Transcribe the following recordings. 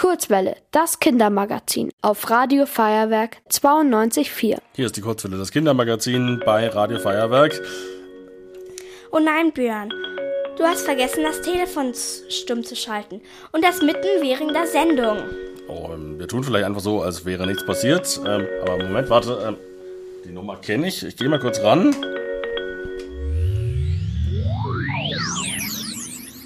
Kurzwelle, das Kindermagazin auf Radio Feuerwerk 92.4. Hier ist die Kurzwelle, das Kindermagazin bei Radio Feuerwerk. Oh nein, Björn. Du hast vergessen, das Telefon stumm zu schalten. Und das mitten während der Sendung. Oh, ähm, wir tun vielleicht einfach so, als wäre nichts passiert. Ähm, aber Moment, warte. Ähm, die Nummer kenne ich. Ich gehe mal kurz ran.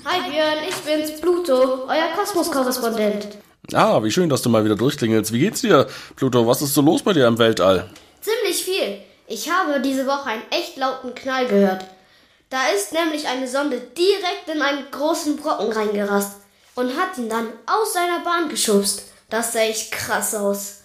Hi Björn, ich bin's, Pluto, euer Kosmos-Korrespondent. Ah, wie schön, dass du mal wieder durchklingelst. Wie geht's dir, Pluto? Was ist so los bei dir im Weltall? Ziemlich viel. Ich habe diese Woche einen echt lauten Knall gehört. Da ist nämlich eine Sonde direkt in einen großen Brocken reingerast und hat ihn dann aus seiner Bahn geschubst. Das sah echt krass aus.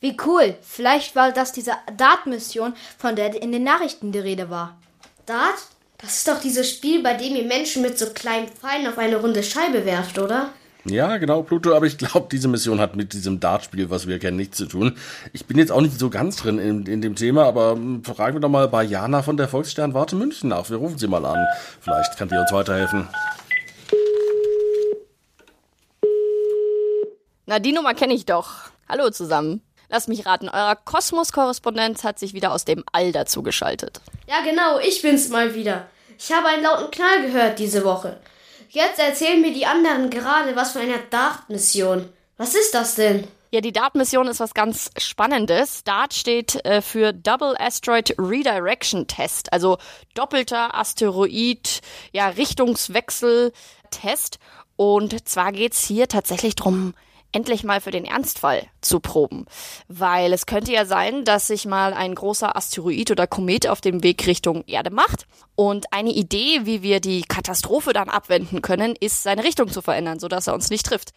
Wie cool. Vielleicht war das diese DART-Mission, von der in den Nachrichten die Rede war. DART? Das ist doch dieses Spiel, bei dem ihr Menschen mit so kleinen Pfeilen auf eine runde Scheibe werft, oder? Ja, genau, Pluto, aber ich glaube, diese Mission hat mit diesem Dartspiel, was wir kennen, nichts zu tun. Ich bin jetzt auch nicht so ganz drin in, in dem Thema, aber hm, fragen wir doch mal bei Jana von der Volkssternwarte München nach. Wir rufen sie mal an. Vielleicht kann die uns weiterhelfen. Na, die Nummer kenne ich doch. Hallo zusammen. Lasst mich raten, euer Kosmos-Korrespondent hat sich wieder aus dem All dazu geschaltet. Ja, genau, ich bin's mal wieder. Ich habe einen lauten Knall gehört diese Woche. Jetzt erzählen mir die anderen gerade was von einer DART-Mission. Was ist das denn? Ja, die DART-Mission ist was ganz Spannendes. DART steht äh, für Double Asteroid Redirection Test, also doppelter Asteroid, ja, Richtungswechsel Test. Und zwar geht's hier tatsächlich drum, endlich mal für den Ernstfall zu proben. Weil es könnte ja sein, dass sich mal ein großer Asteroid oder Komet auf dem Weg Richtung Erde macht. Und eine Idee, wie wir die Katastrophe dann abwenden können, ist, seine Richtung zu verändern, sodass er uns nicht trifft.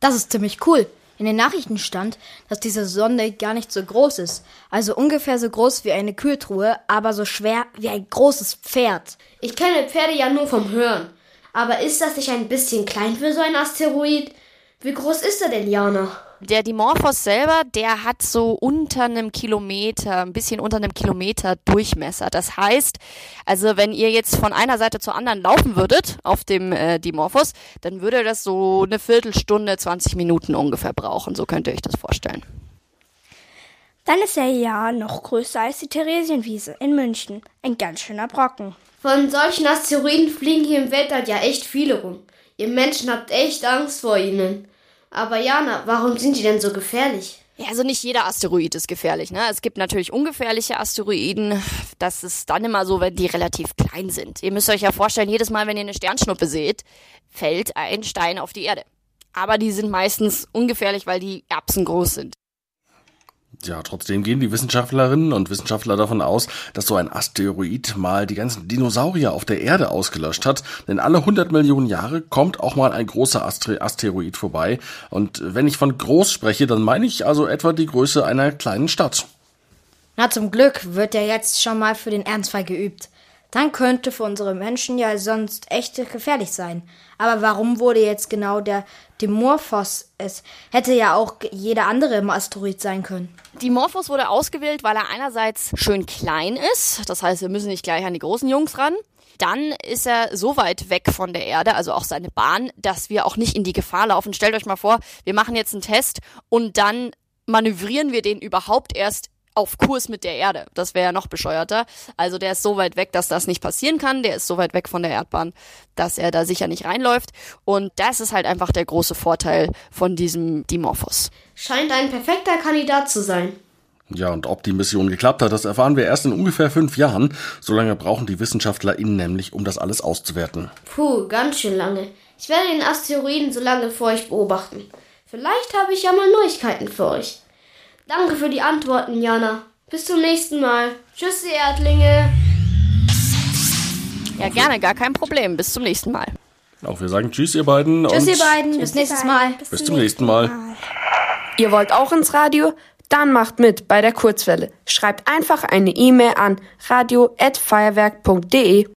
Das ist ziemlich cool. In den Nachrichten stand, dass diese Sonde gar nicht so groß ist. Also ungefähr so groß wie eine Kühltruhe, aber so schwer wie ein großes Pferd. Ich kenne Pferde ja nur vom Hören. Aber ist das nicht ein bisschen klein für so ein Asteroid? Wie groß ist er denn, Jana? Der Dimorphos selber, der hat so unter einem Kilometer, ein bisschen unter einem Kilometer Durchmesser. Das heißt, also wenn ihr jetzt von einer Seite zur anderen laufen würdet auf dem äh, Dimorphos, dann würde das so eine Viertelstunde, 20 Minuten ungefähr brauchen. So könnt ihr euch das vorstellen. Dann ist er ja noch größer als die Theresienwiese in München. Ein ganz schöner Brocken. Von solchen Asteroiden fliegen hier im Weltall ja echt viele rum. Ihr Menschen habt echt Angst vor ihnen. Aber Jana, warum sind die denn so gefährlich? Ja, also nicht jeder Asteroid ist gefährlich. Ne? Es gibt natürlich ungefährliche Asteroiden. Das ist dann immer so, wenn die relativ klein sind. Ihr müsst euch ja vorstellen, jedes Mal, wenn ihr eine Sternschnuppe seht, fällt ein Stein auf die Erde. Aber die sind meistens ungefährlich, weil die Erbsen groß sind. Ja, trotzdem gehen die Wissenschaftlerinnen und Wissenschaftler davon aus, dass so ein Asteroid mal die ganzen Dinosaurier auf der Erde ausgelöscht hat. Denn alle 100 Millionen Jahre kommt auch mal ein großer Asteroid vorbei. Und wenn ich von groß spreche, dann meine ich also etwa die Größe einer kleinen Stadt. Na, zum Glück wird ja jetzt schon mal für den Ernstfall geübt. Dann könnte für unsere Menschen ja sonst echt gefährlich sein. Aber warum wurde jetzt genau der Dimorphos? Es hätte ja auch jeder andere Asteroid sein können. Dimorphos wurde ausgewählt, weil er einerseits schön klein ist. Das heißt, wir müssen nicht gleich an die großen Jungs ran. Dann ist er so weit weg von der Erde, also auch seine Bahn, dass wir auch nicht in die Gefahr laufen. Stellt euch mal vor, wir machen jetzt einen Test und dann manövrieren wir den überhaupt erst auf Kurs mit der Erde. Das wäre ja noch bescheuerter. Also der ist so weit weg, dass das nicht passieren kann. Der ist so weit weg von der Erdbahn, dass er da sicher nicht reinläuft. Und das ist halt einfach der große Vorteil von diesem Dimorphos. Scheint ein perfekter Kandidat zu sein. Ja, und ob die Mission geklappt hat, das erfahren wir erst in ungefähr fünf Jahren. So lange brauchen die WissenschaftlerInnen nämlich, um das alles auszuwerten. Puh, ganz schön lange. Ich werde den Asteroiden so lange vor euch beobachten. Vielleicht habe ich ja mal Neuigkeiten für euch. Danke für die Antworten, Jana. Bis zum nächsten Mal. Tschüss, ihr Erdlinge. Ja, gerne, gar kein Problem. Bis zum nächsten Mal. Auch wir sagen Tschüss, ihr beiden. Tschüss, und ihr beiden. Bis nächstes Mal. Bis zum nächsten Mal. Ihr wollt auch ins Radio? Dann macht mit bei der Kurzwelle. Schreibt einfach eine E-Mail an radio@feuerwerk.de.